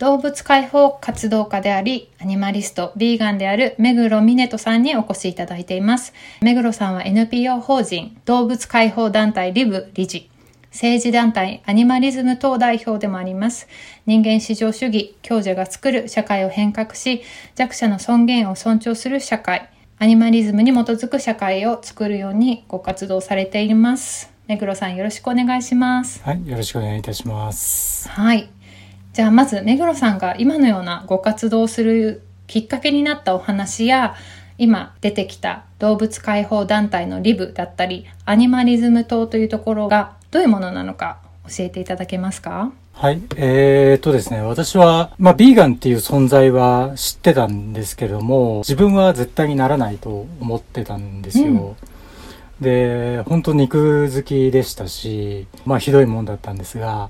動物解放活動家であり、アニマリスト、ビーガンである目黒美音人さんにお越しいただいています。目黒さんは NPO 法人動物解放団体リブ理事、政治団体アニマリズム党代表でもあります。人間至上主義、強者が作る社会を変革し、弱者の尊厳を尊重する社会、アニマリズムに基づく社会を作るようにご活動されています。目黒さんよろしくお願いします。はい、よろしくお願いいたします。はい。じゃあまず目黒さんが今のようなご活動をするきっかけになったお話や今出てきた動物解放団体のリブだったりアニマリズム党というところがどういうものなのか教えていただけますか？はい。えー、っとですね、私は、まあ、ビーガンっていう存在は知ってたんですけれども、自分は絶対にならないと思ってたんですよ。うん、で、本当肉好きでしたし、まあ、ひどいもんだったんですが、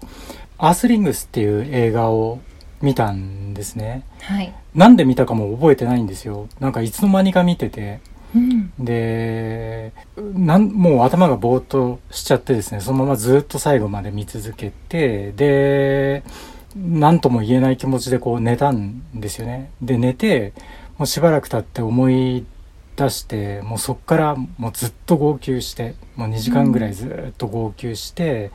アースリングスっていう映画を見たんですね。はい。なんで見たかも覚えてないんですよ。なんかいつの間にか見てて。うん、でなんもう頭がぼーっとしちゃってですねそのままずっと最後まで見続けてで何とも言えない気持ちでこう寝たんですよねで寝てもうしばらく経って思い出してもうそっからもうずっと号泣してもう2時間ぐらいずっと号泣して、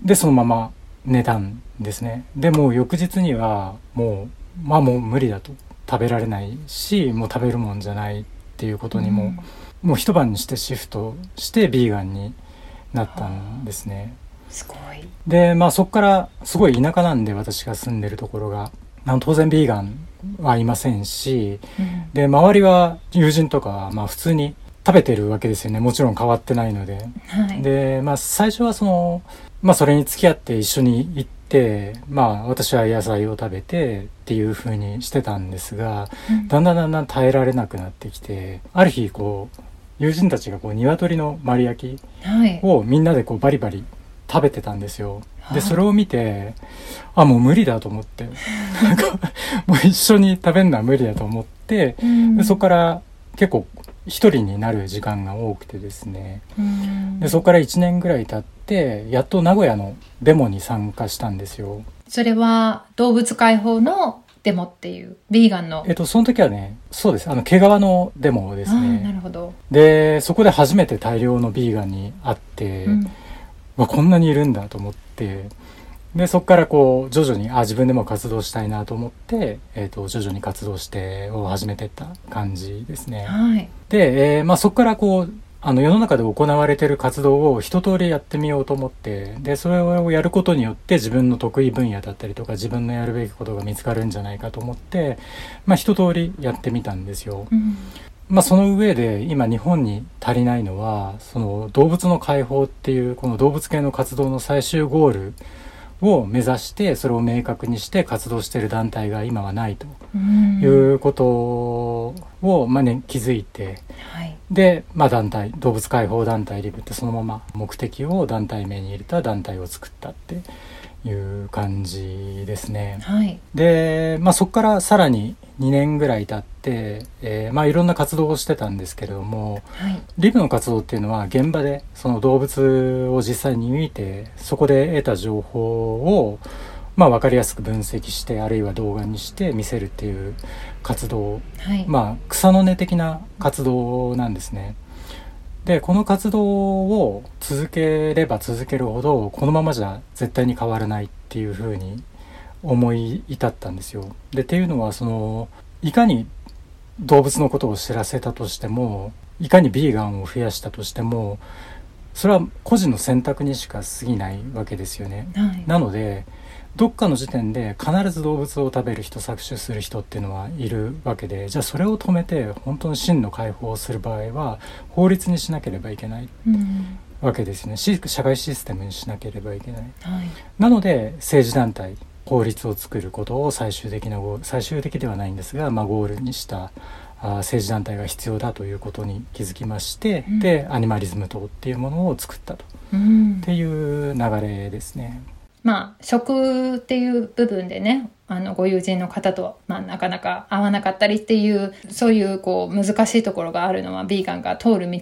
うん、でそのまま寝たんですね。でも翌日にはもうまあもう無理だと。食べられないしもう食べるもんじゃないっていうことにも、うん、もう一晩にしてシフトしてビーガンになったんですね。すごい。でまあそこからすごい田舎なんで私が住んでるところが当然ビーガンはいませんし、うん、で周りは友人とかはまあ普通に食べてるわけですよね。もちろん変わってないので、はい、でまあ最初はそのまあそれに付き合って一緒に行って、まあ私は野菜を食べてっていう風にしてたんですが、うん、だんだんだんだん耐えられなくなってきて、ある日こう、友人たちがこう鶏の丸焼きをみんなでこうバリバリ食べてたんですよ。はい、で、それを見て、あ、もう無理だと思って、なんか、もう一緒に食べるのは無理だと思って、うん、でそこから結構一人になる時間が多くてですね、でそこから1年ぐらい経ってやっと名古屋のデモに参加したんですよ。それは動物解放のデモっていうビーガンの？えっとその時はねそうです。あの毛皮のデモですね。なるほど。でそこで初めて大量のビーガンに会って、うん、わこんなにいるんだと思ってで、そこからこう、徐々に、あ、自分でも活動したいなと思って、えっ、ー、と、徐々に活動してを始めていった感じですね。はい。で、えー、まあそこからこう、あの世の中で行われている活動を一通りやってみようと思って、で、それをやることによって自分の得意分野だったりとか自分のやるべきことが見つかるんじゃないかと思って、まあ一通りやってみたんですよ。うん、まあその上で今日本に足りないのは、その動物の解放っていうこの動物系の活動の最終ゴールを目指してそれを明確にして活動している団体が今はないということを、まあね、気づいて、はい、で、まあ、団体動物解放団体リブってそのまま目的を団体名に入れた団体を作ったっていう感じですね。はい、で、まあ、そこからさらに2年ぐらい経って、えー、まあいろんな活動をしてたんですけれども、はい、リブの活動っていうのは現場でその動物を実際に見てそこで得た情報をまあ分かりやすく分析してあるいは動画にして見せるっていう活動、はい、まあ草の根的な活動なんですね。でこの活動を続ければ続けるほどこのままじゃ絶対に変わらないっていうふうに思い至ったんですよ。でっていうのはそのいかに動物のことを知らせたとしてもいかにビーガンを増やしたとしてもそれは個人の選択にしか過ぎないわけですよね。はい、なのでどっかの時点で必ず動物を食べる人搾取する人っていうのはいるわけでじゃあそれを止めて本当の真の解放をする場合は法律にしなければいけない。わけですね。社会システムにしなければいけない、はい、なので政治団体法律を作ることを最終的な最終的ではないんですが、まあ、ゴールにしたあ政治団体が必要だということに気づきまして、うん、でアニマリズム党っていうものを作ったと、うん、っていう流れですね。まあ食っていう部分でねあのご友人の方と、まあ、なかなか合わなかったりっていうそういうこう難しいところがあるのはビーガンが通る道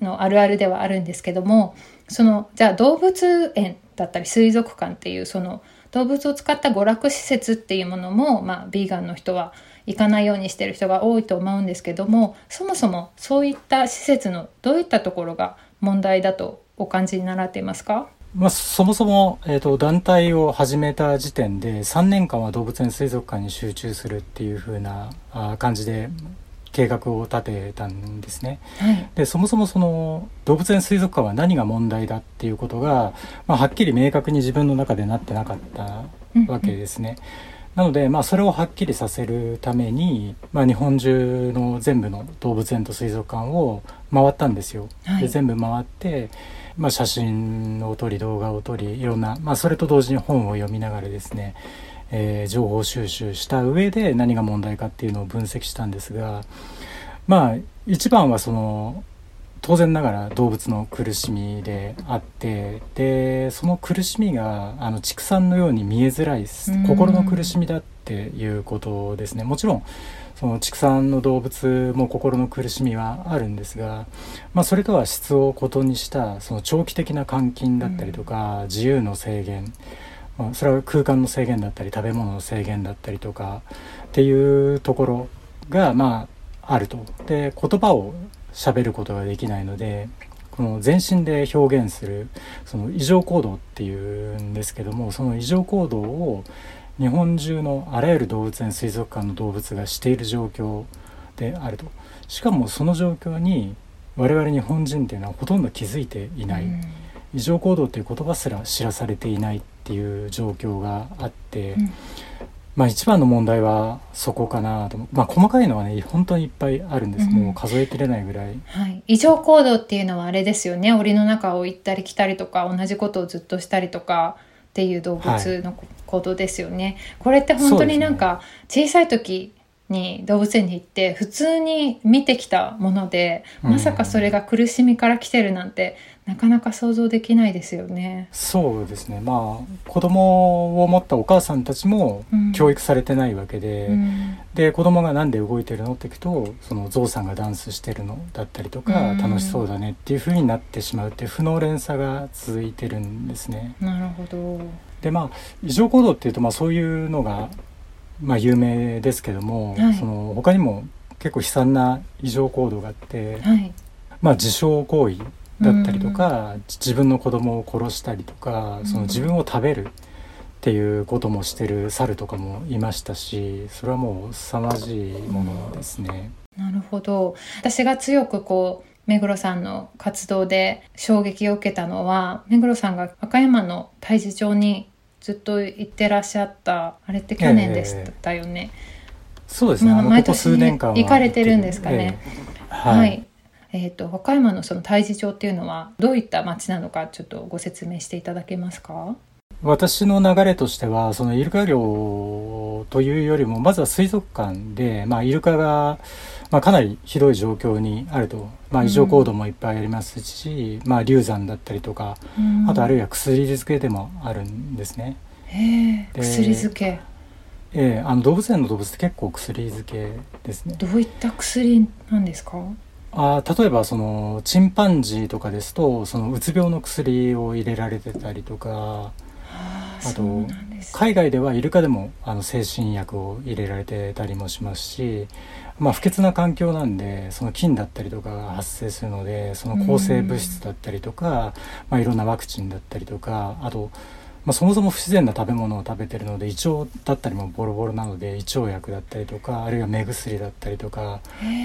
のあるあるではあるんですけどもそのじゃあ動物園だったり水族館っていうその動物を使った娯楽施設っていうものも、まあ、ビーガンの人は行かないようにしてる人が多いと思うんですけどもそもそもそういった施設のどういったところが問題だとお感じになられていますか？まあ、そもそも、えーと、団体を始めた時点で3年間は動物園水族館に集中するっていう風なあ感じで計画を立てたんですね。はい、でそもそもその動物園水族館は何が問題だっていうことが、まあ、はっきり明確に自分の中でなってなかったわけですね。なので、まあ、それをはっきりさせるために、まあ、日本中の全部の動物園と水族館を回ったんですよ。はい、で全部回って、まあ、写真を撮り動画を撮りいろんな、まあ、それと同時に本を読みながらですね、えー、情報収集した上で何が問題かっていうのを分析したんですがまあ一番はその当然ながら動物の苦しみであってでその苦しみがあの畜産のように見えづらい心の苦しみだっていうことですね。もちろんその畜産の動物も心の苦しみはあるんですが、まあ、それとは質をことにしたその長期的な監禁だったりとか、自由の制限、まあ、それは空間の制限だったり食べ物の制限だったりとかっていうところがまああると。で言葉を喋ることができないのでこの全身で表現するその異常行動っていうんですけどもその異常行動を日本中のあらゆる動物園水族館の動物がしている状況であると。しかもその状況に我々日本人っていうのはほとんど気づいていない、うん、異常行動っていう言葉すら知らされていないっていう状況があって、うん、まあ一番の問題はそこかなと。まあ細かいのはね本当にいっぱいあるんです、うん、もう数えきれないぐらい、はい、異常行動っていうのはあれですよね。檻の中を行ったり来たりとか同じことをずっとしたりとかっていう動物の行動ですよね、はい、これって本当になんか小さい時に動物園に行って普通に見てきたものでまさかそれが苦しみから来てるなんて、なかなか想像できないですよね。そうですね。まあ子供を持ったお母さんたちも教育されてないわけで、うん、で子供が何で動いてるのって聞くと、そのゾウさんがダンスしてるのだったりとか、うん、楽しそうだねっていう風になってしまうっていう負の連鎖が続いてるんですね。なるほど。でまあ異常行動っていうとまあそういうのがまあ有名ですけども、はい、その他にも結構悲惨な異常行動があって、はい、まあ自傷行為だったりとか、うん、自分の子供を殺したりとかその自分を食べるっていうこともしてる猿とかもいましたしそれはもう凄まじいものですね。なるほど。私が強くこう目黒さんの活動で衝撃を受けたのは目黒さんが和歌山の太地町にずっと行ってらっしゃったあれって去年でしたよね。えー、そうですね、まあ、毎年行かれてるんですかね。えー、はい、はい。えーと、和歌山のその太地町っていうのはどういった町なのかちょっとご説明していただけますか？私の流れとしてはそのイルカ漁というよりもまずは水族館で、まあ、イルカが、まあ、かなりひどい状況にあると、まあ、異常行動もいっぱいありますし、うん、まあ、流産だったりとか、うん、あとあるいは薬漬けでもあるんですね。へ薬漬け。ええあの動物園の動物って結構薬漬けですね。どういった薬なんですか？あ例えばそのチンパンジーとかですとそのうつ病の薬を入れられてたりとかあと海外ではイルカでもあの精神薬を入れられてたりもしますし、まあ、不潔な環境なんでその菌だったりとかが発生するのでその抗生物質だったりとか、まあ、いろんなワクチンだったりとかあとまあ、そもそも不自然な食べ物を食べてるので胃腸だったりもボロボロなので胃腸薬だったりとかあるいは目薬だったりとか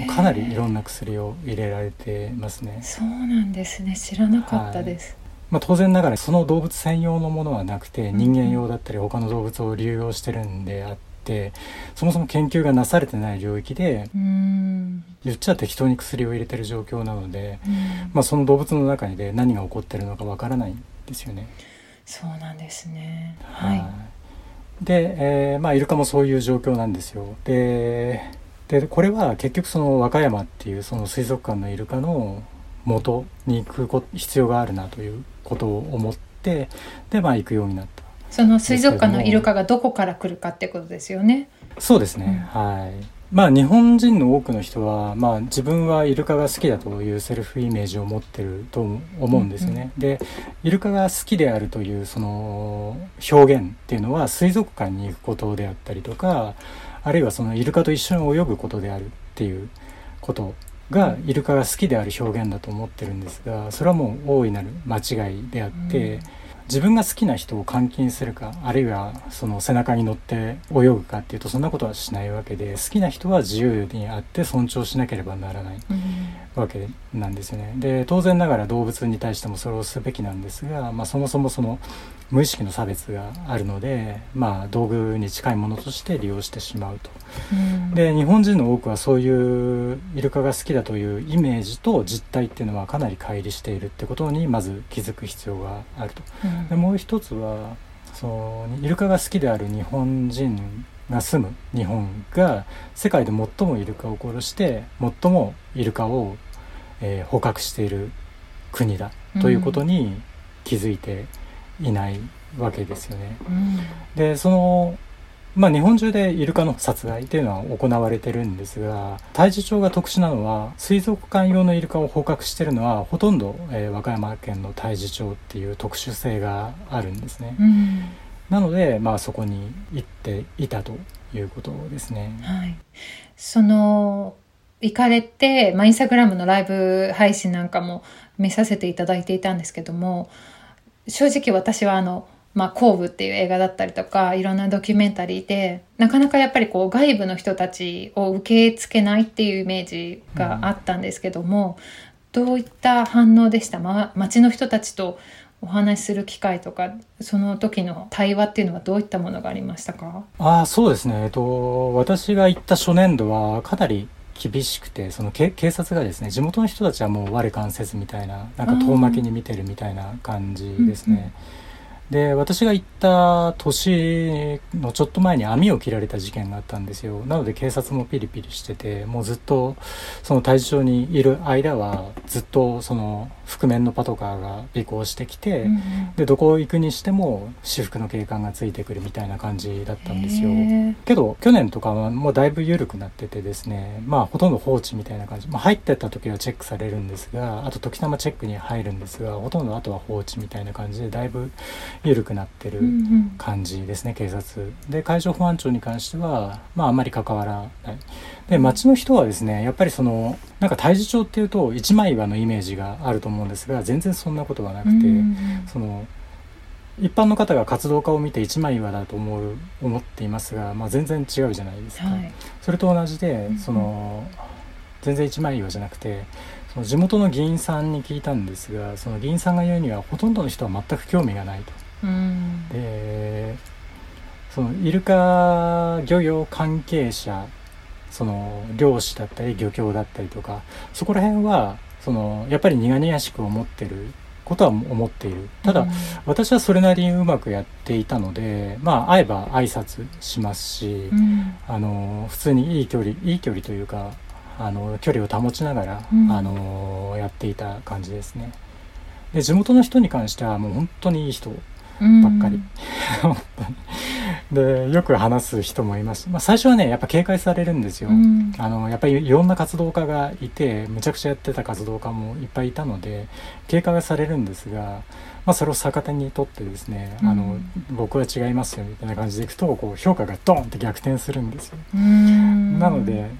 かなりいろんな薬を入れられてますね。そうなんですね。知らなかったです、はい、まあ、当然ながらその動物専用のものはなくて人間用だったり他の動物を流用してるんであって、そもそも研究がなされてない領域で言っちゃ適当に薬を入れてる状況なので、まあ、その動物の中で何が起こってるのかわからないんですよね。そうなんですね。はい。で、えーまあ、イルカもそういう状況なんですよ。ででこれは結局その和歌山っていうその水族館のイルカの元に行く必要があるなということを思ってでまあ行くようになった。その水族館のイルカがどこから来るかってことですよね。そうですね、うん、はい。まあ日本人の多くの人は、まあ、自分はイルカが好きだというセルフイメージを持ってると思うんですよね。うんうん、でイルカが好きであるというその表現っていうのは水族館に行くことであったりとかあるいはそのイルカと一緒に泳ぐことであるっていうことがイルカが好きである表現だと思ってるんですがそれはもう大いなる間違いであって、うん、自分が好きな人を監禁するかあるいはその背中に乗って泳ぐかっていうとそんなことはしないわけで好きな人は自由にあって尊重しなければならないわけなんですよね。で当然ながら動物に対してもそれをすべきなんですが、まあ、そもそもその無意識の差別があるので、まあ、道具に近いものとして利用してしまうと。うん、で日本人の多くはそういうイルカが好きだというイメージと実態っていうのはかなり乖離しているってことにまず気づく必要があると。うん、でもう一つはそのイルカが好きである日本人が住む日本が世界で最もイルカを殺して最もイルカを、えー、捕獲している国だということに気づいていないわけですよね。うん、でそのまあ、日本中でイルカの殺害っていうのは行われてるんですが太地町が特殊なのは水族館用のイルカを捕獲してるのはほとんど、えー、和歌山県の太地町っていう特殊性があるんですね。うん、なので、まあ、そこに行っていたということですね。はい、その行かれて、まあ、インスタグラムのライブ配信なんかも見させていただいていたんですけども正直私はあのまあ、後部っていう映画だったりとかいろんなドキュメンタリーでなかなかやっぱりこう外部の人たちを受け付けないっていうイメージがあったんですけども、うん、どういった反応でした、ま、街の人たちとお話しする機会とかその時の対話っていうのはどういったものがありましたか？あそうですね、えっと、私が行った初年度はかなり厳しくてその警察がですね地元の人たちはもう我関せずみたいななんか遠巻きに見てるみたいな感じですね。うんうんで私が行った年のちょっと前に網を切られた事件があったんですよ。なので警察もピリピリしててもうずっとその退治所にいる間はずっとその覆面のパトカーが尾行してきて、うん、でどこ行くにしても私服の警官がついてくるみたいな感じだったんですよ。けど去年とかはもうだいぶ緩くなっててですねまあほとんど放置みたいな感じ、まあ、入ってった時はチェックされるんですがあと時たまチェックに入るんですがほとんどあとは放置みたいな感じでだいぶ緩くなってる感じですね、うんうん、警察。で海上保安庁に関してはまああんまり関わらない。で町の人はですねやっぱりそのなんか太地町っていうと一枚岩のイメージがあると思うんですが全然そんなことはなくて、うんうん、その一般の方が活動家を見て一枚岩だと思う思っていますが、まあ、全然違うじゃないですか、はい、それと同じでその、全然一枚岩じゃなくてその地元の議員さんに聞いたんですがその議員さんが言うにはほとんどの人は全く興味がないと。でそのイルカ漁業関係者その漁師だったり漁協だったりとかそこら辺はそのやっぱり苦々しく思ってることは思っている。ただ、うん、私はそれなりにうまくやっていたのでまあ会えば挨拶しますし、うん、あの普通にいい距離いい距離というかあの距離を保ちながら、うん、あのやっていた感じですね。で地元の人に関してはもう本当にいい人ばっかり。でよく話す人もいます、まあ、最初はねやっぱ警戒されるんですよ、うん、あのやっぱりいろんな活動家がいてむちゃくちゃやってた活動家もいっぱいいたので警戒はされるんですが、まあ、それを逆手にとってですね、うん、あの僕は違いますよみたいな感じでいくとこう評価がドンって逆転するんですよ、なので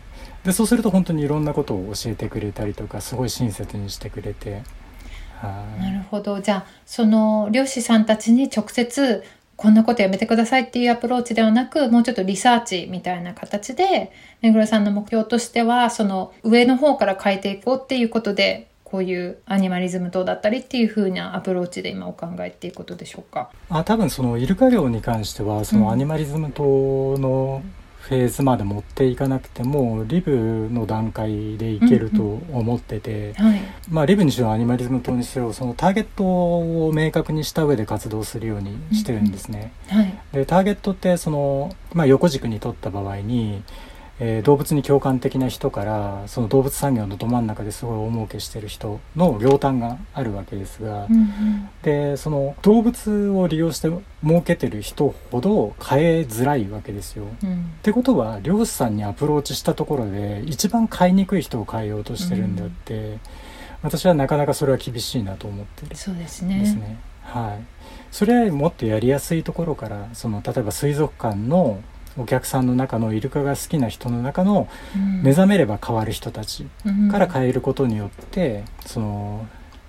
でそうすると本当にいろんなことを教えてくれたりとかすごい親切にしてくれてなるほど。じゃあその漁師さんたちに直接こんなことやめてくださいっていうアプローチではなくもうちょっとリサーチみたいな形で目黒さんの目標としてはその上の方から変えていこうっていうことでこういうアニマリズム等だったりっていうふうなアプローチで今お考えっていうことでしょうか？あ多分そのイルカ漁に関してはそのアニマリズム等のフェーズまで持っていかなくてもリブの段階でいけると思ってて、うん。うんはい、まあ、リブにしろアニマリズム等にしろそのターゲットを明確にした上で活動するようにしてるんですね。うんうん。はい、でターゲットってその、まあ、横軸に取った場合に、えー動物に共感的な人からその動物産業のど真ん中ですごい大儲けしてる人の両端があるわけですが、うんうん。でその動物を利用して儲けてる人ほど買えづらいわけですよ。うん。ってことは漁師さんにアプローチしたところで一番買いにくい人を買えようとしてるんであって、私はなかなかそれは厳しいなと思ってるそうですんねですね。はい、それよりもっとやりやすいところからその例えば水族館のお客さんの中のイルカが好きな人の中のうん。目覚めれば変わる人たちうん。から変えることによってその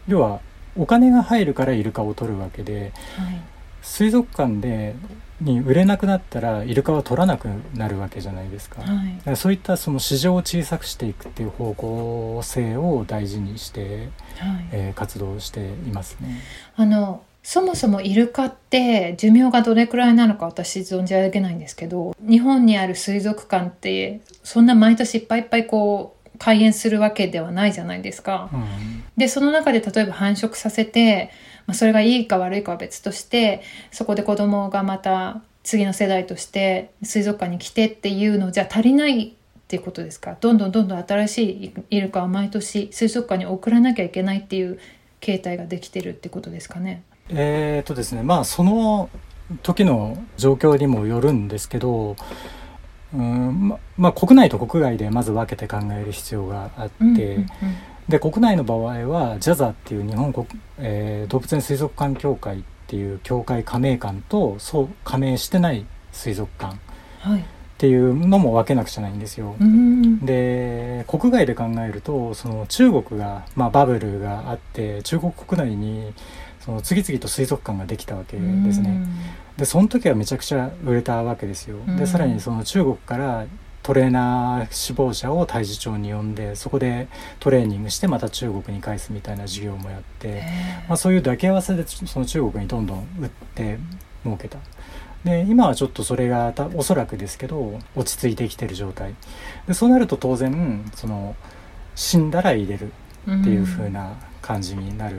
要はお金が入るからイルカを取るわけではい。水族館でに売れなくなったらイルカは取らなくなるわけじゃないですか。だはいそういったその市場を小さくしていくっていう方向性を大事にして、はい。えー活動していますね。あのそもそもイルカって寿命がどれくらいなのか私存じ上げないんですけど日本にある水族館ってそんな毎年いっぱいいっぱいこう開園するわけではないじゃないですか。うんでその中で例えば繁殖させて、まあ、それがいいか悪いかは別としてそこで子供がまた次の世代として水族館に来てっていうのじゃ足りないっていうことですか？どんどんどんどん新しいイルカを毎年水族館に送らなきゃいけないっていう形態ができてるってことですかね？えーとですねまあその時の状況にもよるんですけど、うんままあ、国内と国外でまず分けて考える必要があって、うんうんうん。で国内の場合は JAZA っていう日本国、えー動物園水族館協会っていう協会加盟館とそう加盟してない水族館。っはい。ていうのも分けなくちゃないんですよ。うん。で国外で考えるとその中国が、まあ、バブルがあって中国国内にその次々と水族館ができたわけですね。でその時はめちゃくちゃ売れたわけですよ。うんでさらにその中国からトレーナー志望者を太地町に呼んでそこでトレーニングしてまた中国に返すみたいな授業もやって、まあ、そういう抱き合わせでその中国にどんどん売って儲けた。で今はちょっとそれがたおそらくですけど落ち着いてきてる状態でそうなると当然その死んだら入れるっていう風な感じになる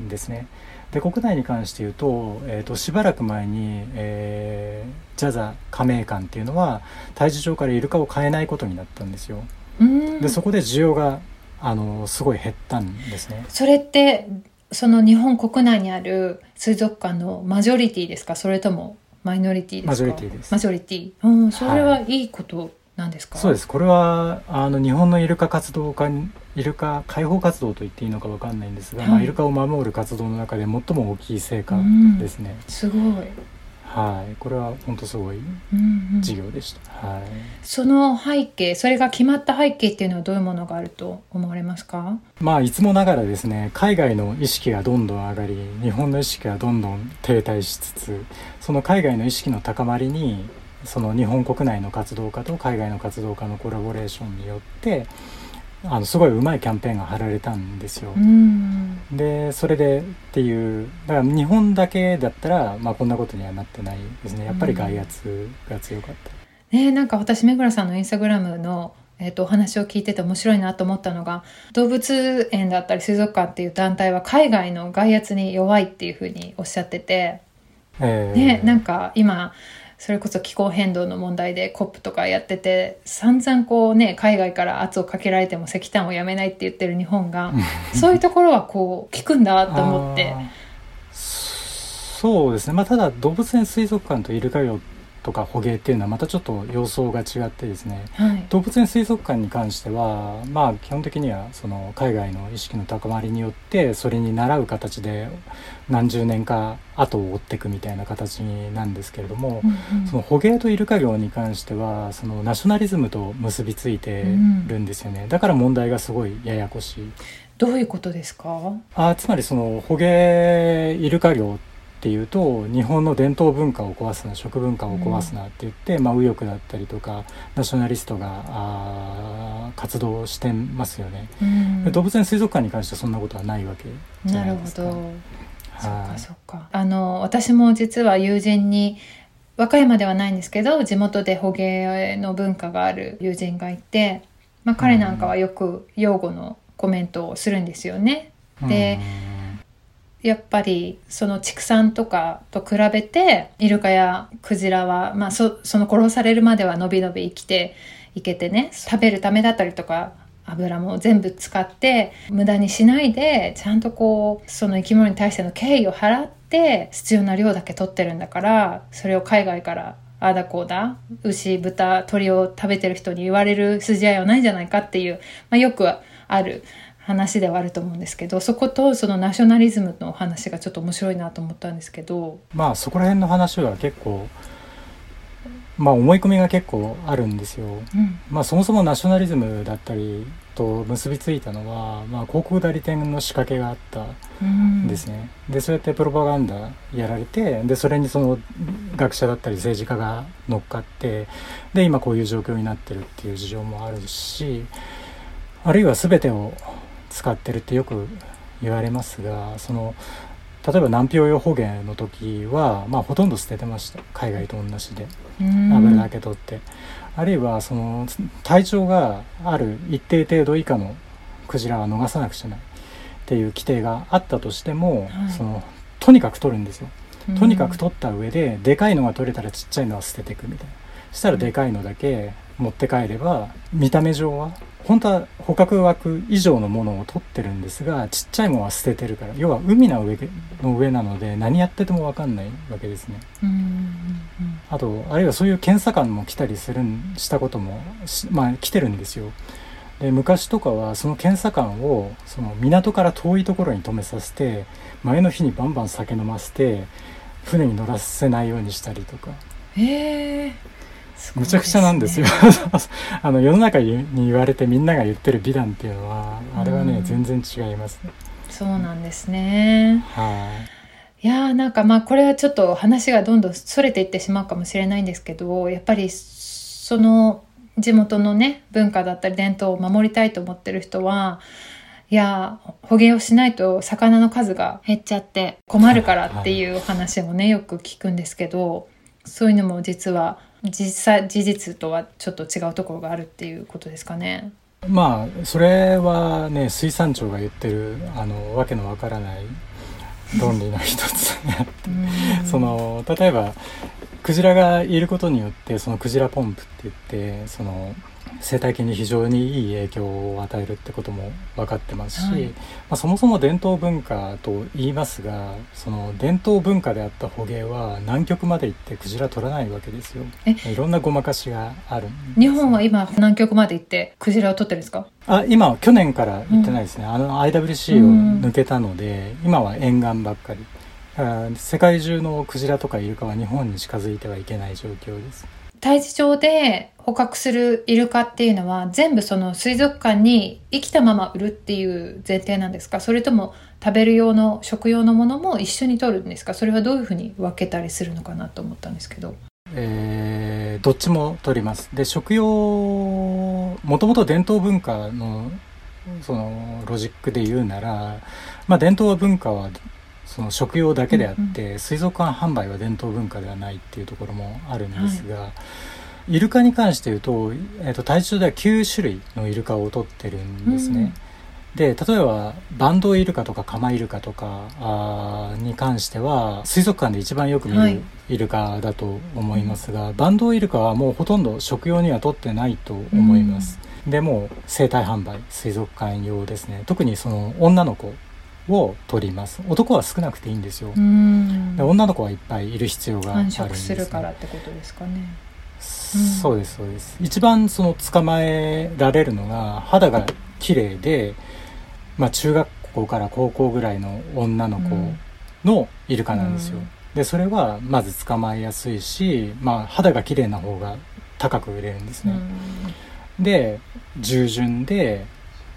んですね。で国内に関して言うと,、えー、としばらく前に、えー、ジャザ加盟館っていうのは太地町からイルカを買えないことになったんですよ。うん。でそこで需要があのすごい減ったんですね。それってその日本国内にある水族館のマジョリティですか？それともマイノリティですか？マジョリティです。マジョリティ。うんそれはいいことなんですか、そうです。これはあの日本のイルカ活動家にイルカ解放活動と言っていいのかわかんないんですが、まあ、はいイルカを守る活動の中で最も大きい成果うん。ですね。すごい、はい。これは本当すごいうんうん。事業でした。はい。その背景それが決まった背景っていうのはどういうものがあると思われますか？まあいつもながらですね海外の意識がどんどん上がり日本の意識がどんどん停滞しつつその海外の意識の高まりにその日本国内の活動家と海外の活動家のコラボレーションによってあのすごいうまいキャンペーンが貼られたんですよ。う。ん。でそれでっていうだから日本だけだったら、まあ、こんなことにはなってないですね。やっぱり外圧が強かった。ねなんか私目黒さんのインスタグラムのえっとお話を聞いてて面白いなと思ったのが動物園だったり水族館っていう団体は海外の外圧に弱いっていうふうにおっしゃってて。えーね、なんか今それこそ気候変動の問題で COP とかやってて散々こうね海外から圧をかけられても石炭をやめないって言ってる日本がそういうところはこう効くんだと思って。そうですね、まあ、ただ動物園水族館とイルカ漁とか捕鯨っていうのはまたちょっと様相が違ってですね。はい。動物園水族館に関してはまあ基本的にはその海外の意識の高まりによってそれに習う形で何十年か後を追っていくみたいな形なんですけれども、うんうん。その捕鯨とイルカ漁に関してはそのナショナリズムと結びついてるんですよね、だから問題がすごいややこしい。どういうことですか？あつまりその捕鯨イルカ漁っていうと日本の伝統文化を壊すな食文化を壊すなって言って、まあ、右翼だったりとかナショナリストが活動してますよね、うん。動物園水族館に関してはそんなことはないわけじゃなるほないですか。どそっはい。かそっか。あの私も実は友人に和歌山ではないんですけど地元で捕鯨の文化がある友人がいて、まあ、彼なんかはよく擁護のコメントをするんですよね。でやっぱりその畜産とかと比べてイルカやクジラは、まあ、その殺されるまではのびのび生きていけてね食べるためだったりとか油も全部使って無駄にしないでちゃんとこうその生き物に対しての敬意を払って必要な量だけ取ってるんだからそれを海外からああだこうだ牛豚鳥を食べてる人に言われる筋合いはないんじゃないかっていう、まあ、よくある。話ではあると思うんですけどそことそのナショナリズムの話がちょっと面白いなと思ったんですけど。まあそこら辺の話は結構まあ思い込みが結構あるんですよ、うん、まあそもそもナショナリズムだったりと結びついたのは、まあ、広告代理店の仕掛けがあったんですね、うん、でそうやってプロパガンダやられてでそれにその学者だったり政治家が乗っかってで今こういう状況になってるっていう事情もあるしあるいは全てを使ってるってよく言われますがその例えば難病用捕鯨の時は、まあ、ほとんど捨ててました。海外と同じで。油だけ取って。あるいはその体長がある一定程度以下のクジラは逃さなくちゃない。っていう規定があったとしても、はい、そのとにかく取るんですよ。とにかく取った上ででかいのが取れたらちっちゃいのは捨てていくみたいな。そしたらでかいのだけ持って帰れば見た目上は本当は捕獲枠以上のものを取ってるんですがちっちゃいものは捨ててるから要は海の上の上なので何やってても分かんないわけですね。あとあるいはそういう検査官も来たりするしたこともまあ来てるんですよ。で昔とかはその検査官をその港から遠いところに止めさせて前の日にバンバン酒飲ませて船に乗らせないようにしたりとか。へえむちゃくちゃなんですよ。あの世の中に言われてみんなが言ってる美談っていうのはあれはね、うん、全然違います。ねそうなんですね。はい。いやーなんかまあこれはちょっと話がどんどんそれていってしまうかもしれないんですけどやっぱりその地元のね文化だったり伝統を守りたいと思ってる人はいや捕鯨をしないと魚の数が減っちゃって困るからっていう話もねよく聞くんですけどそういうのも実は実際事実とはちょっと違うところがあるっていうことですかね。まあそれはね水産庁が言ってるあのわけのわからない論理の一つにあってその例えばクジラがいることによってそのクジラポンプって言ってその生態系に非常にいい影響を与えるってことも分かってますし、はい、まあ、そもそも伝統文化と言いますがその伝統文化であった捕鯨は南極まで行ってクジラ取らないわけですよ。いろんなごまかしがある日本は今南極まで行ってクジラを取ってるんですか？あ今去年から行ってないですね、うん、あの IWC を抜けたので、うん、今は沿岸ばっかり。世界中のクジラとかイルカは日本に近づいてはいけない状況です大地上で捕獲するイルカっていうのは全部その水族館に生きたまま売るっていう前提なんですか？それとも食べる用の食用のものも一緒に取るんですか？それはどういうふうに分けたりするのかなと思ったんですけど。えー、どっちも取ります。で食用もともと伝統文化のそのロジックで言うなら、まあ、伝統文化はその食用だけであって、うんうん、水族館販売は伝統文化ではないっていうところもあるんですが、はい、イルカに関して言うと,、えーと、体重では9種類のイルカを取ってるんですね。うん、で例えばバンドイルカとかカマイルカとかあに関しては水族館で一番よく見るイルカだと思いますが、はい、バンドイルカはもうほとんど食用には取ってないと思います。うん、でも生態販売水族館用ですね。特にその女の子を取ります。男は少なくていいんですよ。女の子はいっぱいいる必要があるんです、ね、するからってことですかね。そうですそうです。一番その捕まえられるのが肌が綺麗でまあ中学校から高校ぐらいの女の子のイルカなんですよ、でそれはまず捕まえやすいし、まあ、肌が綺麗な方が高く売れるんですね、で従順で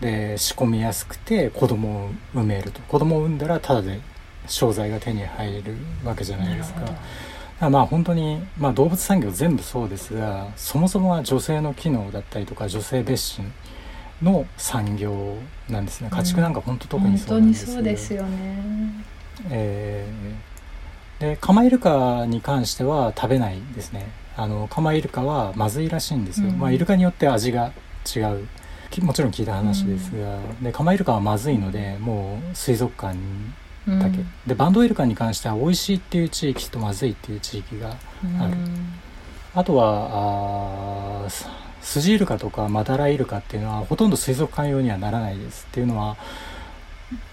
で仕込みやすくて子供を産めると。子供を産んだらただで商材が手に入るわけじゃないですか。まあ本当に、まあ、動物産業全部そうですがそもそもは女性の機能だったりとか女性蔑視の産業なんですね。家畜なんか本当特にそうなんです、うん、本当にそうですよね。えー、でカマイルカに関しては食べないですね。あのカマイルカはまずいらしいんですよ、うん、まあイルカによって味が違うもちろん聞いた話ですが、うん、でカマイルカはまずいのでもう水族館うん。だけ、でバンドウイルカに関しては美味しいっていう地域とまずいっていう地域がある。あとはあスジイルカとかマダライルカっていうのはほとんど水族館用にはならないです。っていうのは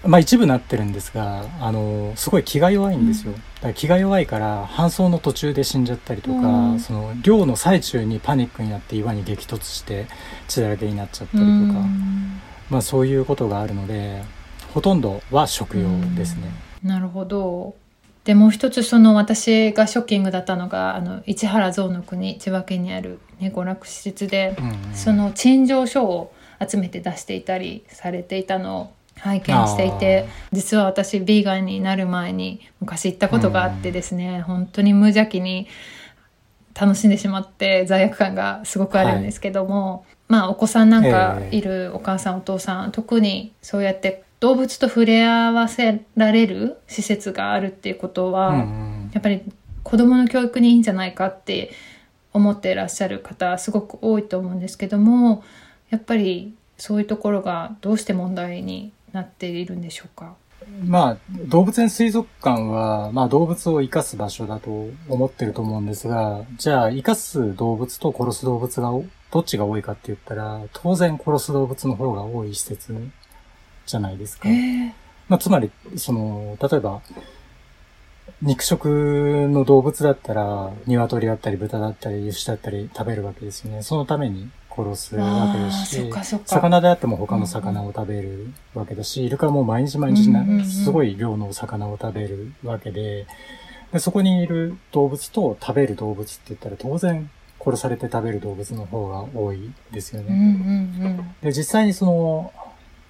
まあ一部なってるんですがあのすごい気が弱いんですよ、だから気が弱いから搬送の途中で死んじゃったりとか、うん。その漁の最中にパニックになって岩に激突して血だらけになっちゃったりとか、うん。まあそういうことがあるのでほとんどは食用ですね、なるほど。でもう一つその私がショッキングだったのがあの市原象の国千葉県にある猫楽施設で、うんうん。その陳情書を集めて出していたりされていたの。を拝見していて実は私ビーガンになる前に昔行ったことがあってですね、本当に無邪気に楽しんでしまって罪悪感がすごくあるんですけども、まあお子さんなんかええいるお母さん、お父さん特にそうやって動物と触れ合わせられる施設があるっていうことは、うんうん。やっぱり子供の教育にいいんじゃないかって思っていらっしゃる方すごく多いと思うんですけどもやっぱりそういうところがどうして問題になっているんでしょうか？まあ、動物園水族館は、まあ動物を生かす場所だと思ってると思うんですが、じゃあ生かす動物と殺す動物がおどっちが多いかって言ったら、当然殺す動物の方が多い施設じゃないですか。えまあつまり、その、例えば、肉食の動物だったら、鶏だったり豚だったり牛だったり食べるわけですよね。そのために殺すわけですし魚であっても他の魚を食べるわけだし、イルカも毎日毎日なうんうんうんすごい量のお魚を食べるわけで、でそこにいる動物と食べる動物って言ったら当然殺されて食べる動物の方が多いですようんうんね。うん。で、実際にその、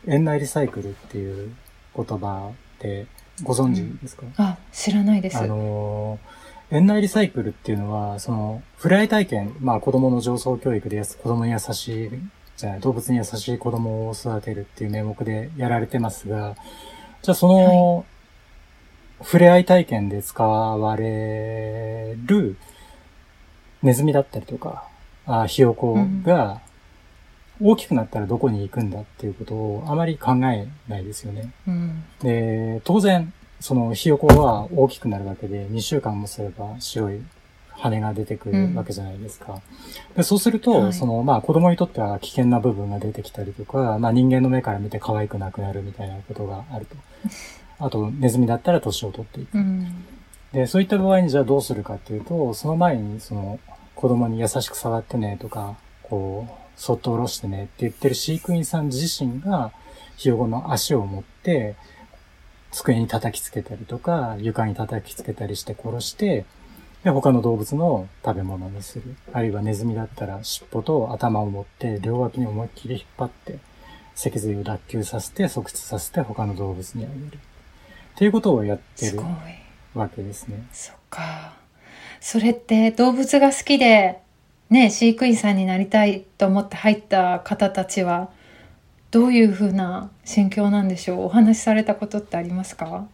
園内リサイクルっていう言葉ってご存知ですか、あ知らないです。あのー、園内リサイクルっていうのは、その、触れ合い体験、まあ子供の上層教育でやす子供に優しい、じゃない、動物に優しい子供を育てるっていう名目でやられてますが、じゃあその、触れ合い体験で使われるネズミだったりとか、あひよこが大きくなったらどこに行くんだっていうことをあまり考えないですよね。うん。で、当然、そのひよこは大きくなるわけで、2週間もすれば白い羽が出てくるわけじゃないですか。でそうすると、はいその、まあ子供にとっては危険な部分が出てきたりとか、まあ人間の目から見て可愛くなくなるみたいなことがあると。あと、ネズミだったら年を取っていく。うんで、そういった場合にじゃあどうするかっていうと、その前にその子供に優しく触ってねとか、こう、そっと下ろしてねって言ってる飼育員さん自身が、ひよこの足を持って、机に叩きつけたりとか、床に叩きつけたりして殺して、で、他の動物の食べ物にする。あるいはネズミだったら尻尾と頭を持って両脇に思いっきり引っ張って、脊髄を脱臼させて、側出させて他の動物にあげる。っていうことをやってるわけですね。そっかそれって動物が好きでね飼育員さんになりたいと思って入った方たちはどういうふうな心境なんでしょう？お話しされたことってありますか？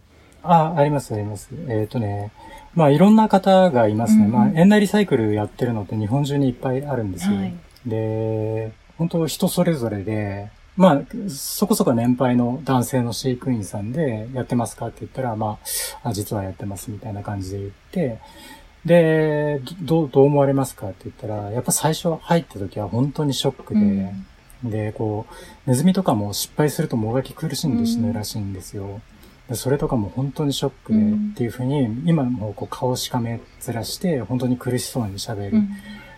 あ、あります、あります。えっ、とね、まあいろんな方がいますね。うんうんまあ園内リサイクルやってるのって日本中にいっぱいあるんですよ。はいで、本当人それぞれで、まあ、そこそこ年配の男性の飼育員さんで、やってますかって言ったら、まあ、あ実はやってますみたいな感じで言って、で、どどう思われますかって言ったら、やっぱ最初入った時は本当にショックで、うんで、こう、ネズミとかも失敗するともがき苦しんで死ぬらしいんですよ。でそれとかも本当にショックで、うん。っていうふうに、今もこう顔しかめずらして、本当に苦しそうに喋るうん。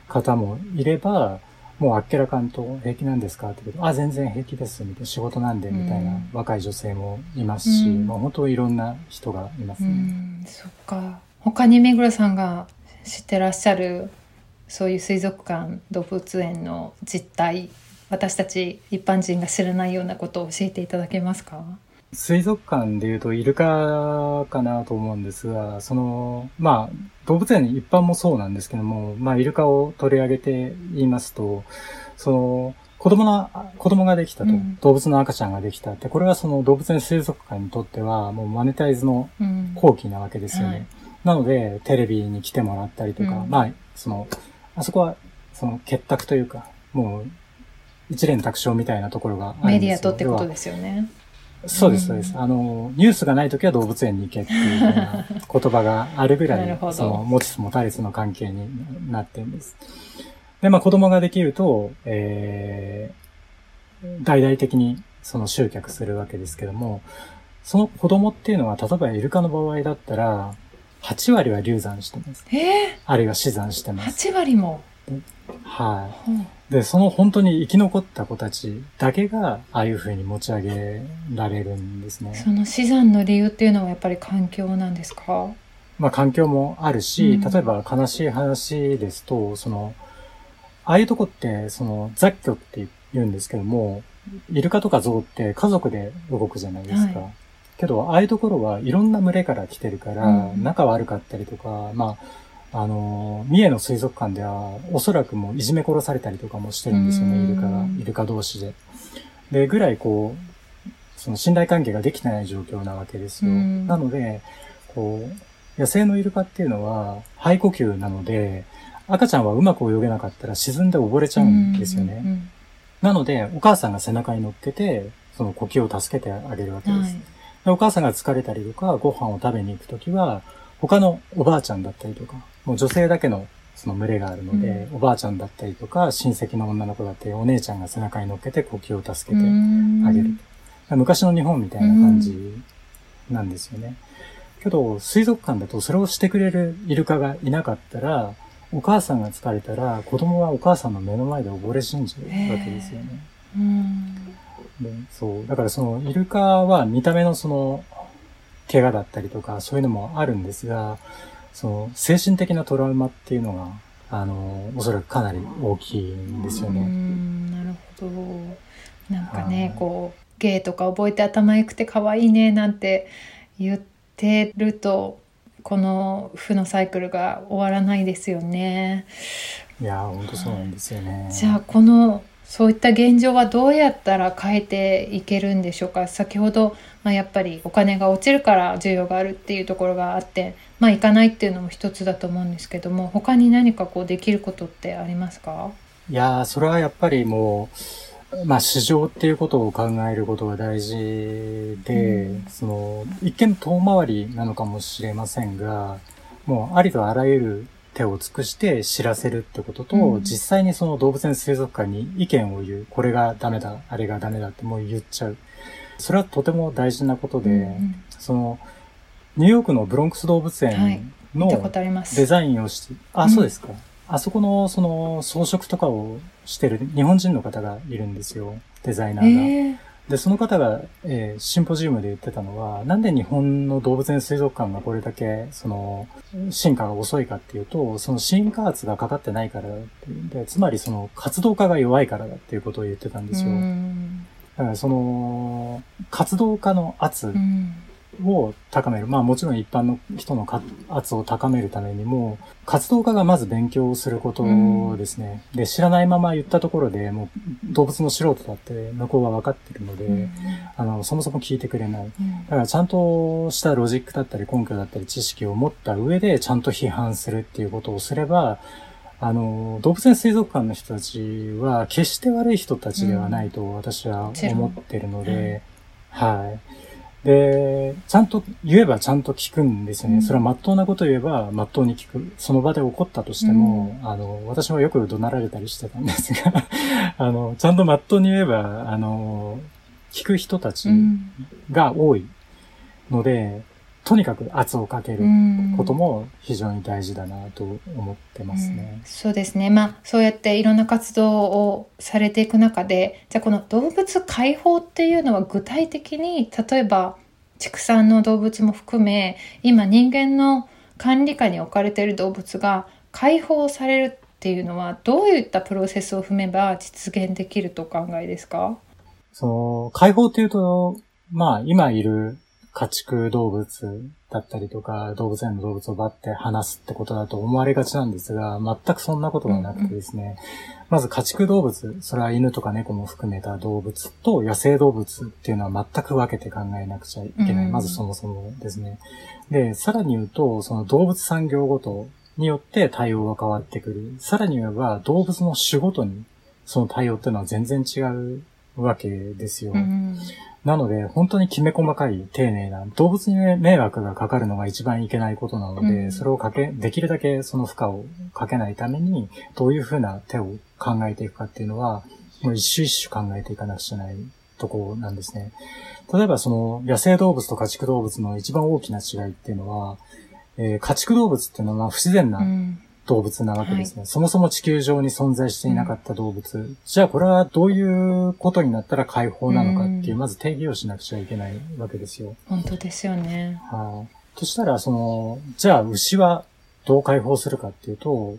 方もいれば、もうあっけらかんと平気なんですかって言うと、あ、全然平気です、みたいな、仕事なんで、みたいなうん。若い女性もいますし、うん。まあ本当いろんな人がいますうね。ん。そっか。他に目黒さんが知ってらっしゃるそういう水族館動物園の実態私たち一般人が知らないようなことを教えていただけますか？水族館で言うとイルカかなと思うんですが、その、まあ、動物園一般もそうなんですけども、まあ、イルカを取り上げて言いますと、その、子供の、子供ができたと、うん。動物の赤ちゃんができたって、これはその動物園水族館にとっては、もうマネタイズのうん。後期なわけですよね。はい。なので、テレビに来てもらったりとか、うん。まあ、その、あそこは、その結託というか、もう、一連卓章みたいなところがメディアとってことですよね。そうです、そうです。あの、ニュースがない時は動物園に行けっていうような言葉があるぐら、ないその、持ちつ持たれつの関係になってるんです。で、まあ子供ができると、えー、大々的にその集客するわけですけども、その子供っていうのは、例えばイルカの場合だったら、8割は流産してます。えあるいは死産してー、ます。8割も。はい。うんで、その本当に生き残った子たちだけが、ああいう風に持ち上げられるんですね。その死産の理由っていうのはやっぱり環境なんですか？まあ環境もあるし、うん例えば悲しい話ですと、その、ああいうとこって、その雑居って言うんですけども、イルカとかゾウって家族で動くじゃないですか。はいけど、ああいうところはいろんな群れから来てるから、うん仲悪かったりとか、まあ、あの、三重の水族館では、おそらくもういじめ殺されたりとかもしてるんですよね、うんイルカが、イルカ同士で。で、ぐらいこう、その信頼関係ができてない状況なわけですよ。うんなので、こう、野生のイルカっていうのは肺呼吸なので、赤ちゃんはうまく泳げなかったら沈んで溺れちゃうんですよね。なので、お母さんが背中に乗っけて、その呼吸を助けてあげるわけです。うんはいでお母さんが疲れたりとか、ご飯を食べに行くときは、他のおばあちゃんだったりとか、もう女性だけのその群れがあるので、うおばあちゃんだったりとか、親戚の女の子だったり、お姉ちゃんが背中に乗っけて呼吸を助けてあげる。昔の日本みたいな感じなんですよね。けど、水族館だとそれをしてくれるイルカがいなかったら、お母さんが疲れたら、子供はお母さんの目の前で溺れ死んじゃうわけですよね。うんでそう。だからその、イルカは見た目のその、怪我だったりとか、そういうのもあるんですが、その、精神的なトラウマっていうのが、あの、おそらくかなり大きいんですようね。んなるほどなんかねはいこう芸とか覚えて頭良くて可愛いねなんて言ってるとこの負のサイクルが終わらないですよね。いやー、ほんとそうなんですよね。じゃあこのそういった現状はどうやったら変えていけるんでしょうか？先ほど、まあ、やっぱりお金が落ちるから需要があるっていうところがあって、まあ、行かないっていうのも一つだと思うんですけども他に何かこうできることってありますか？いやー、それはやっぱりもう、まあ市場っていうことを考えることが大事で、うん。その、一見遠回りなのかもしれませんが、もうありとあらゆる手を尽くして知らせるってことと、うん実際にその動物園水族館に意見を言う、これがダメだ、あれがダメだってもう言っちゃう。それはとても大事なことで、うんうんその、ニューヨークのブロンクス動物はい園の。デザインをして、あ、うんそうですか。あそこの、その、装飾とかをしてる日本人の方がいるんですよ。デザイナーが。ええで、その方が、えーシンポジウムで言ってたのは、なんで日本の動物園水族館がこれだけ、その、進化が遅いかっていうと、その進化圧がかかってないからだっていうんで、つまりその活動家が弱いからだっていうことを言ってたんですよ。うんだからその、活動家の圧うんを高める。まあもちろん一般の人のか圧を高めるためにも、活動家がまず勉強をすることですね。で、知らないまま言ったところでもう動物の素人だって向こうは分かってるので、うんあの、そもそも聞いてくれない。うんだからちゃんとしたロジックだったり根拠だったり知識を持った上でちゃんと批判するっていうことをすれば、あの、動物園水族館の人たちは決して悪い人たちではないと私は思ってるので、はい。で、ちゃんと言えばちゃんと聞くんですよね。うんそれは真っ当なこと言えば真っ当に聞く。その場で起こったとしても、あの、私もよく怒鳴られたりしてたんですが、あの、ちゃんと真っ当に言えば、あの、聞く人たちうんが多いので、とにかく圧をかけるうんことも非常に大事だなと思ってますうんね。そうですね。まあ、そうやっていろんな活動をされていく中で、じゃあこの動物解放っていうのは具体的に、例えば畜産の動物も含め、今人間の管理下に置かれている動物が解放されるっていうのは、どういったプロセスを踏めば実現できるとお考えですか？その、解放っていうと、まあ、今いる家畜動物だったりとか、動物園の動物をバッて話すってことだと思われがちなんですが、全くそんなことがなくてですね、まず家畜動物、それは犬とか猫も含めた動物と野生動物っていうのは全く分けて考えなくちゃいけない。うんまずそもそもですね。で、さらに言うと、その動物産業ごとによって対応が変わってくる。さらに言えば、動物の種ごとにその対応っていうのは全然違うわけですよ。うんなので、本当にきめ細かい、丁寧な、動物に迷惑がかかるのが一番いけないことなので、うんそれをかけ、できるだけその負荷をかけないために、どういうふうな手を考えていくかっていうのは、もう一種一種考えていかなくちゃないところなんですね。例えばその野生動物と家畜動物の一番大きな違いっていうのは、えー家畜動物っていうのは不自然う。なん動物なわけですね。そもそも地球上に存在していなかった動物。じゃあこれはどういうことになったら解放なのかっていう、うんまず定義をしなくちゃいけないわけですよ。本当ですよね。はい。としたら、その、じゃあ牛はどう解放するかっていうと、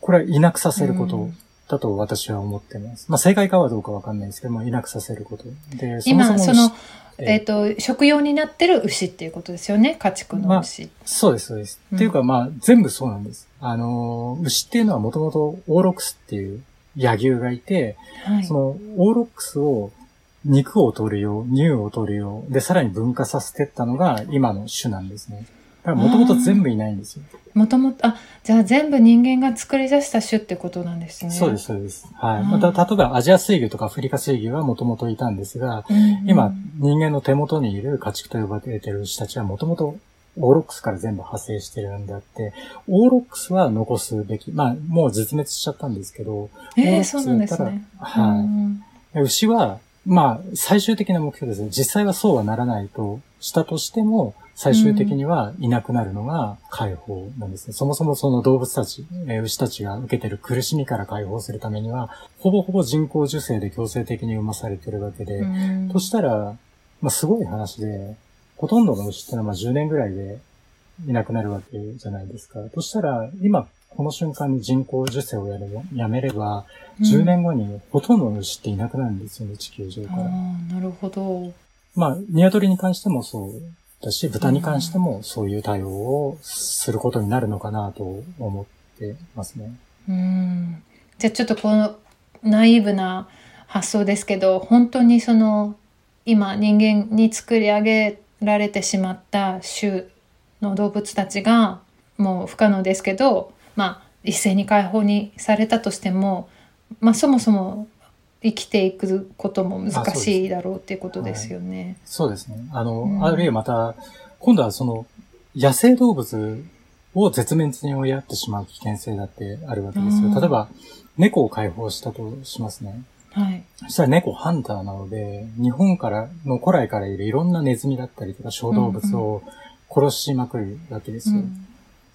これはいなくさせることだと私は思ってます。まあ正解かはどうかわかんないですけども、いなくさせること。で、今、そのも牛、えっ、と、食用になってる牛っていうことですよね？家畜の牛。そうです、そうです。うんっていうか、まあ、全部そうなんです。あのー、牛っていうのはもともとオーロックスっていう野牛がいて、はいそ。のオーロックスを肉を取るよう、乳を取るよう、で、さらに分化させてったのが今の種なんですね。もともと全部いないんですよ。もともと、あ、じゃあ全部人間が作り出した種ってことなんですね。そうです、そうです。はい。うんまた、例えばアジア水牛とかアフリカ水牛はもともといたんですが、うん。今、人間の手元にいる家畜と呼ばれている牛たちはもともとオーロックスから全部派生してるんであって、オーロックスは残すべき。まあ、もう絶滅しちゃったんですけど、えー、そうなんですね。らはい。うん牛は、まあ、最終的な目標ですね。実際はそうはならないとしたとしても、最終的にはいなくなるのが解放なんですね。そもそもその動物たち、えー牛たちが受けてる苦しみから解放するためには、ほぼほぼ人工授精で強制的に産まされてるわけで、うんとしたら、まあ、すごい話で、ほとんどの牛ってのはまあ10年ぐらいでいなくなるわけじゃないですか。としたら、今、この瞬間に人工授精をやるやめれば、10年後にほとんどの牛っていなくなるんですよね、地球上あから。あ、なるほど。まあ、鶏に関してもそうだし、豚に関してもそういう対応をすることになるのかなと思ってますね。うん。じゃあちょっとこのナイーブな発想ですけど、本当にその今人間に作り上げられてしまった種の動物たちがもう不可能ですけど、まあ一斉に解放にされたとしても、まあそもそも生きていくことも難しいだろうっていうことですよね。そうですね。あの、うんあるいはまた、今度はその、野生動物を絶滅に追いやってしまう危険性だってあるわけですよ。うん例えば、猫を解放したとしますね。はい。そしたら猫ハンターなので、日本からの古来からいるいろんなネズミだったりとか小動物を殺しまくるわけですよ。うん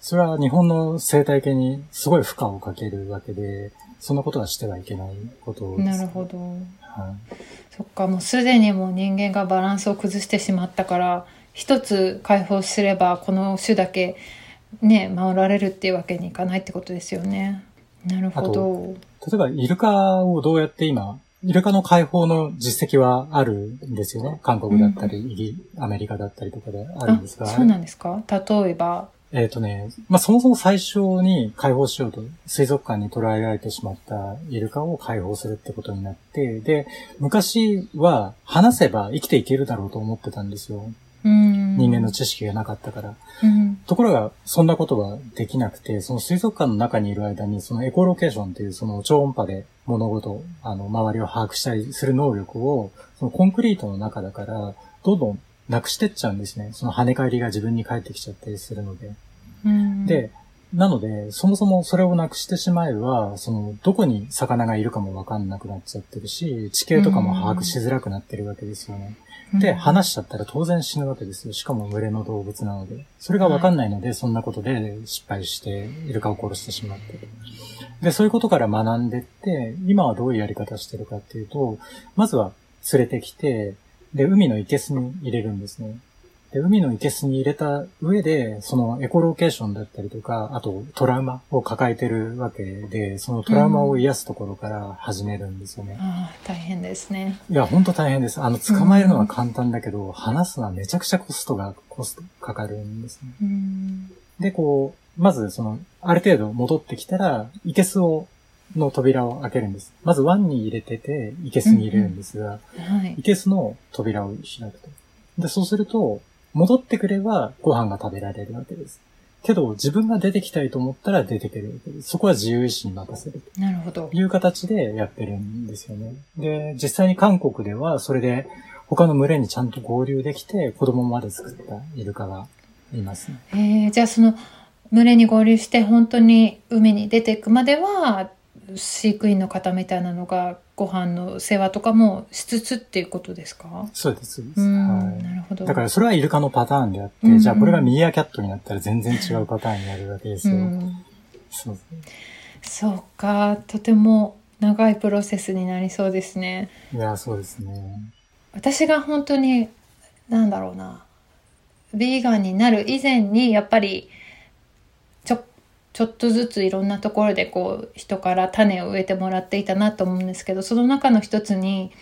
それは日本の生態系にすごい負荷をかけるわけで、そんなことはしてはいけないことです。なるほど。はい。そっか、もうすでにもう人間がバランスを崩してしまったから、一つ解放すれば、この種だけね、守られるっていうわけにいかないってことですよね。なるほど。例えば、イルカをどうやって今、イルカの解放の実績はあるんですよね？韓国だったり、イギアメリカだったりとかであるんですが。そうなんですか？例えば。えっ、とね、まあ、そもそも最初に解放しようと、水族館に捕らえられてしまったイルカを解放するってことになって、で、昔は話せば生きていけるだろうと思ってたんですよ。うん。人間の知識がなかったから。うん。ところが、そんなことはできなくて、その水族館の中にいる間に、そのエコロケーションっていうその超音波で物事、あの、周りを把握したりする能力を、そのコンクリートの中だから、どんどんなくしてっちゃうんですね。その跳ね返りが自分に返ってきちゃったりするので。うん、で、なので、そもそもそれをなくしてしまえば、その、どこに魚がいるかもわかんなくなっちゃってるし、地形とかも把握しづらくなってるわけですよね。で、うん話しちゃったら当然死ぬわけですよ。しかも群れの動物なので。それがわかんないので、そんなことで失敗して、イルカを殺してしまって。で、そういうことから学んでって、今はどういうやり方してるかっていうと、まずは連れてきて、で、海の生けすに入れるんですね。で、海の生けすに入れた上で、そのエコロケーションだったりとか、あとトラウマを抱えてるわけで、そのトラウマを癒すところから始めるんですよね。ああ、大変ですね。いや、ほんと大変です。あの、捕まえるのは簡単だけど、話すのはめちゃくちゃコストが、コストかかるんですね。うん。で、こう、まずその、ある程度戻ってきたら、いけすを、の扉を開けるんです。まず湾に入れてて、いけすに入れるんですが、はいい。けすの扉を開くと。で、そうすると、戻ってくればご飯が食べられるわけです。けど、自分が出てきたいと思ったら出てけるわけです。そこは自由意志に任せるなるほどと。いう形でやってるんですよね。で、実際に韓国ではそれで他の群れにちゃんと合流できて子供まで作ったイルカがいますね。えー、じゃあその群れに合流して本当に海に出ていくまでは飼育員の方みたいなのがご飯の世話とかもしつつっていうことですか？そうです、そうです。うん、はいなるほど。だからそれはイルカのパターンであって、うんうんじゃあこれがミーアキャットになったら全然違うパターンになるわけですよ。うん、そうそうかとても長いプロセスになりそうですね。いや、そうですね。私が本当になんだろうなビーガンになる以前にやっぱりちょっとずついろんなところでこう人から種を植えてもらっていたなと思うんですけどその中の一つに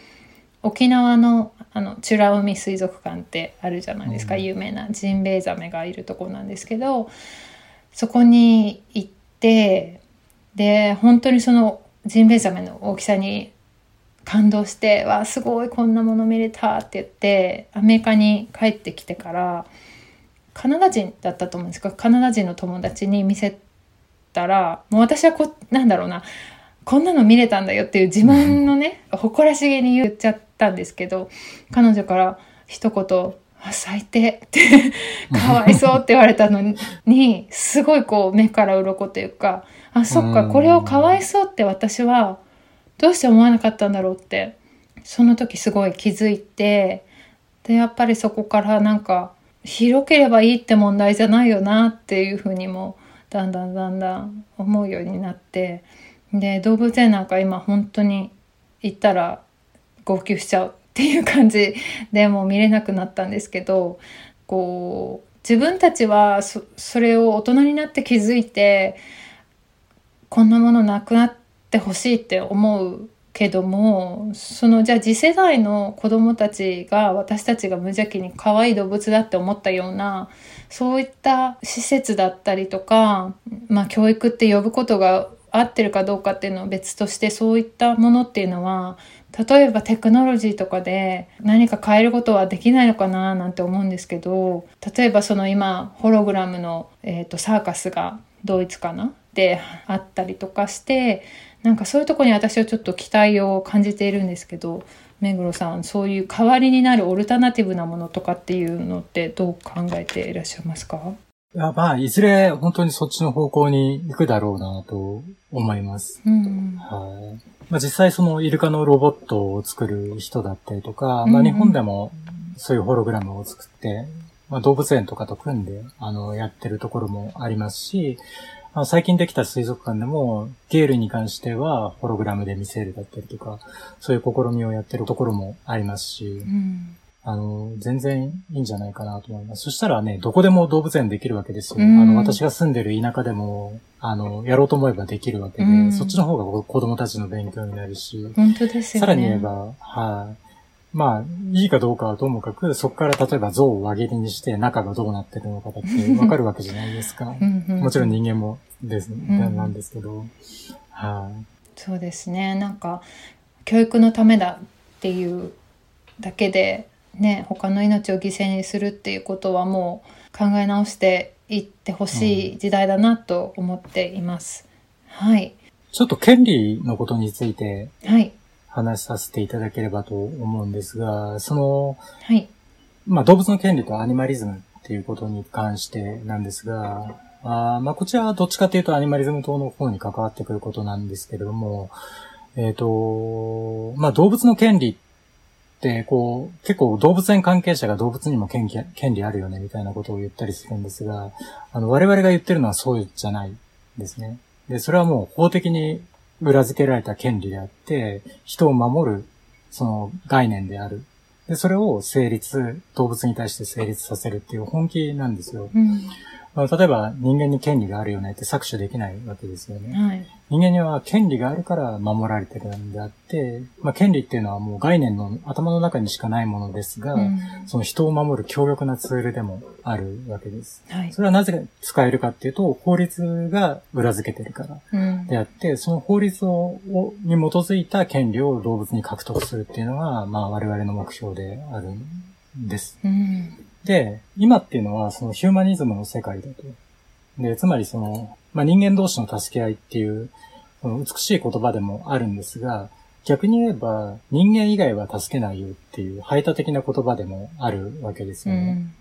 沖縄のあの美ら海水族館ってあるじゃないですか、うん。有名なジンベエザメがいるところなんですけどそこに行ってで本当にそのジンベエザメの大きさに感動して「わあすごいこんなもの見れた」って言ってアメリカに帰ってきてからカナダ人だったと思うんですけどカナダ人の友達に見せたらもう私はこなんだろうなこんなの見れたんだよっていう自慢のね誇らしげに言っちゃったんですけど彼女から一言「あ最低」って かわいそうって言われたのにすごいこう目から鱗というかあそっかこれをかわいそうって私はどうして思わなかったんだろうってその時すごい気づいてでやっぱりそこからなんか広ければいいって問題じゃないよなっていうふうにもだんだんだんだん思うようになってで動物園なんか今本当に行ったら号泣しちゃうっていう感じ。でもう見れなくなったんですけどこう自分たちはそそれを大人になって気づいてこんなものなくなってほしいって思うけどもそのじゃあ次世代の子供たちが私たちが無邪気に可愛い動物だって思ったようなそういった施設だったりとか、まあ、教育って呼ぶことが合ってるかどうかっていうのは別としてそういったものっていうのは例えばテクノロジーとかで何か変えることはできないのかななんて思うんですけど例えばその今ホログラムの、えー、とサーカスがドイツかな？であったりとかしてなんかそういうとこに私はちょっと期待を感じているんですけど目黒さんそういう代わりになるオルタナティブなものとかっていうのってどう考えていらっしゃいますか？いや、まあ、いずれ本当にそっちの方向に行くだろうなと思います。うんはい。まあ、実際そのイルカのロボットを作る人だったりとか、まあ、日本でもそういうホログラムを作って、まあ、動物園とかと組んで、あの、やってるところもありますし、最近できた水族館でも、ゲールに関してはホログラムで見せるだったりとか、そういう試みをやってるところもありますしう、んあの、全然いいんじゃないかなと思います。そしたらね、どこでも動物園できるわけですよ。うんあの、私が住んでる田舎でも、あの、やろうと思えばできるわけで、うんそっちの方が子供たちの勉強になるし、本当ですよねさらに言えば、はい。まあ、いいかどうかはともかく、そこから例えば像を輪切りにして中がどうなってるのかだってわかるわけじゃないですか。うんうんもちろん人間もです、んなんですけど、はい。そうですねなんか教育のためだっていうだけでね他の命を犠牲にするっていうことはもう考え直していってほしい時代だなと思っています。はいちょっと権利のことについてはい話させていただければと思うんですが、その、はいまあ動物の権利とアニマリズムっていうことに関してなんですが、あーまあこちらはどっちかというとアニマリズム党の方に関わってくることなんですけれども、えっ、と、まあ動物の権利ってこう結構動物園関係者が動物にも権利権利あるよねみたいなことを言ったりするんですが、あの我々が言ってるのはそうじゃないですね。で、それはもう法的に裏付けられた権利であって、人を守るその概念である。で、それを成立、動物に対して成立させるっていう本気なんですよ。うん、例えば人間に権利があるよねって搾取できないわけですよね。はい人間には権利があるから守られてるんであって、まあ、権利っていうのはもう概念の頭の中にしかないものですが、うんその人を守る強力なツールでもあるわけです。はいそれはなぜ使えるかっていうと、法律が裏付けてるからうんであって、その法律ををに基づいた権利を動物に獲得するっていうのが、まあ我々の目標であるんです。うんで、今っていうのはそのヒューマニズムの世界だとで、つまりその、まあ、人間同士の助け合いっていう、その美しい言葉でもあるんですが、逆に言えば、人間以外は助けないよっていう排他的な言葉でもあるわけですよね。うん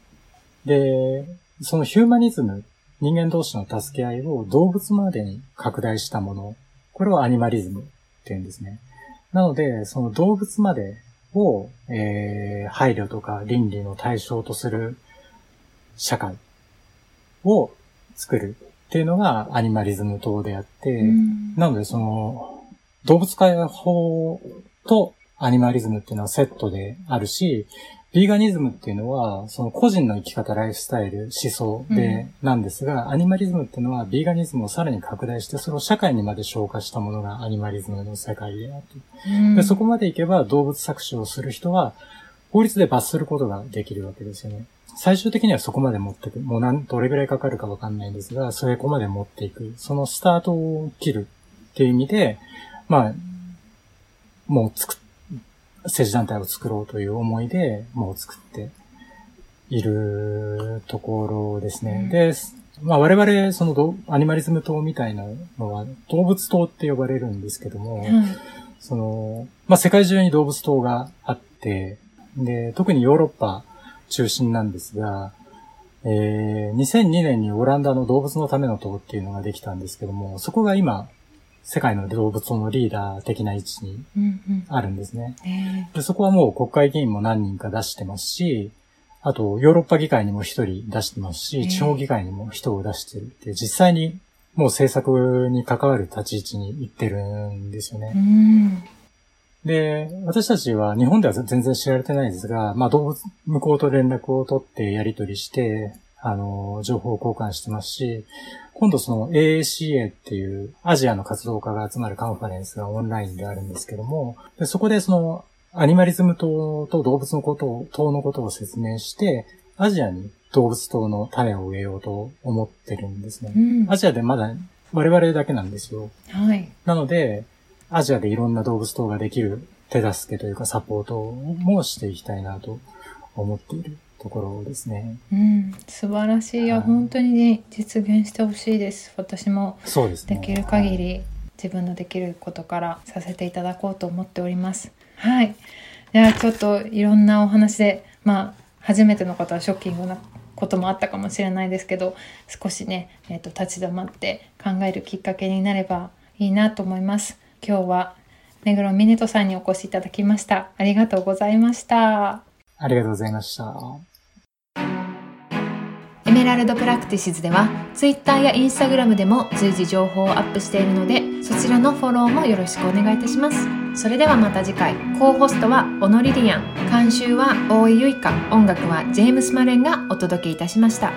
で、そのヒューマニズム、人間同士の助け合いを動物までに拡大したもの、これをアニマリズムって言うんですね。なので、その動物までを、えー、配慮とか倫理の対象とする社会を作るっていうのがアニマリズム党であって、うん。なのでその動物解放とアニマリズムっていうのはセットであるし、ビーガニズムっていうのは、その個人の生き方、ライフスタイル、思想で、なんですが、アニマリズムっていうのは、ビーガニズムをさらに拡大して、それを社会にまで消化したものがアニマリズムの世界である。うんで、そこまでいけば動物搾取をする人は、法律で罰することができるわけですよね。最終的にはそこまで持っていく。もうなん、どれぐらいかかるかわかんないんですが、それこまで持っていく。そのスタートを切るっていう意味で、まあ、もう作っ、政治団体を作ろうという思いで、もう作っているところですね。うんで、まあ我々、そのどアニマリズム党みたいなのは動物党って呼ばれるんですけども、はいその、まあ、世界中に動物島があって、で、特にヨーロッパ中心なんですが、えー、2002年にオランダの動物のための党っていうのができたんですけども、そこが今、世界の動物のリーダー的な位置にうんうんあるんですね。えで、そこはもう国会議員も何人か出してますし、あと、ヨーロッパ議会にも一人出してますええし、地方議会にも人を出してるって実際にもう政策に関わる立ち位置に行ってるんですよねー。うんで、私たちは日本では全然知られてないですが、まあ動物、向こうと連絡を取ってやり取りして、あの、情報交換してますし、今度その AACA っていうアジアの活動家が集まるカンファレンスがオンラインであるんですけども、でそこでそのアニマリズム党と動物のことを、党のことを説明して、アジアに動物党の種を植えようと思ってるんですねう。んアジアでまだ我々だけなんですよ。はいなので、アジアでいろんな動物等ができる手助けというかサポートもしていきたいなと思っているところですね。うん、素晴らしい。い。や、はい本当にね実現してほしいです。私もできる限り自分のできることからさせていただこうと思っております。はい。ではちょっといろんなお話でまあ初めての方はショッキングなこともあったかもしれないですけど少しね、えー、と立ち止まって考えるきっかけになればいいなと思います。今日は目黒ミネトさんにお越しいただきました。ありがとうございました。ありがとうございました。エメラルドプラクティシズでは Twitter や Instagram でも随時情報をアップしているのでそちらのフォローもよろしくお願いいたします。それではまた次回。コーホストはオノリリアン。監修は大井ゆいか音楽はジェームス・マレンがお届けいたしました。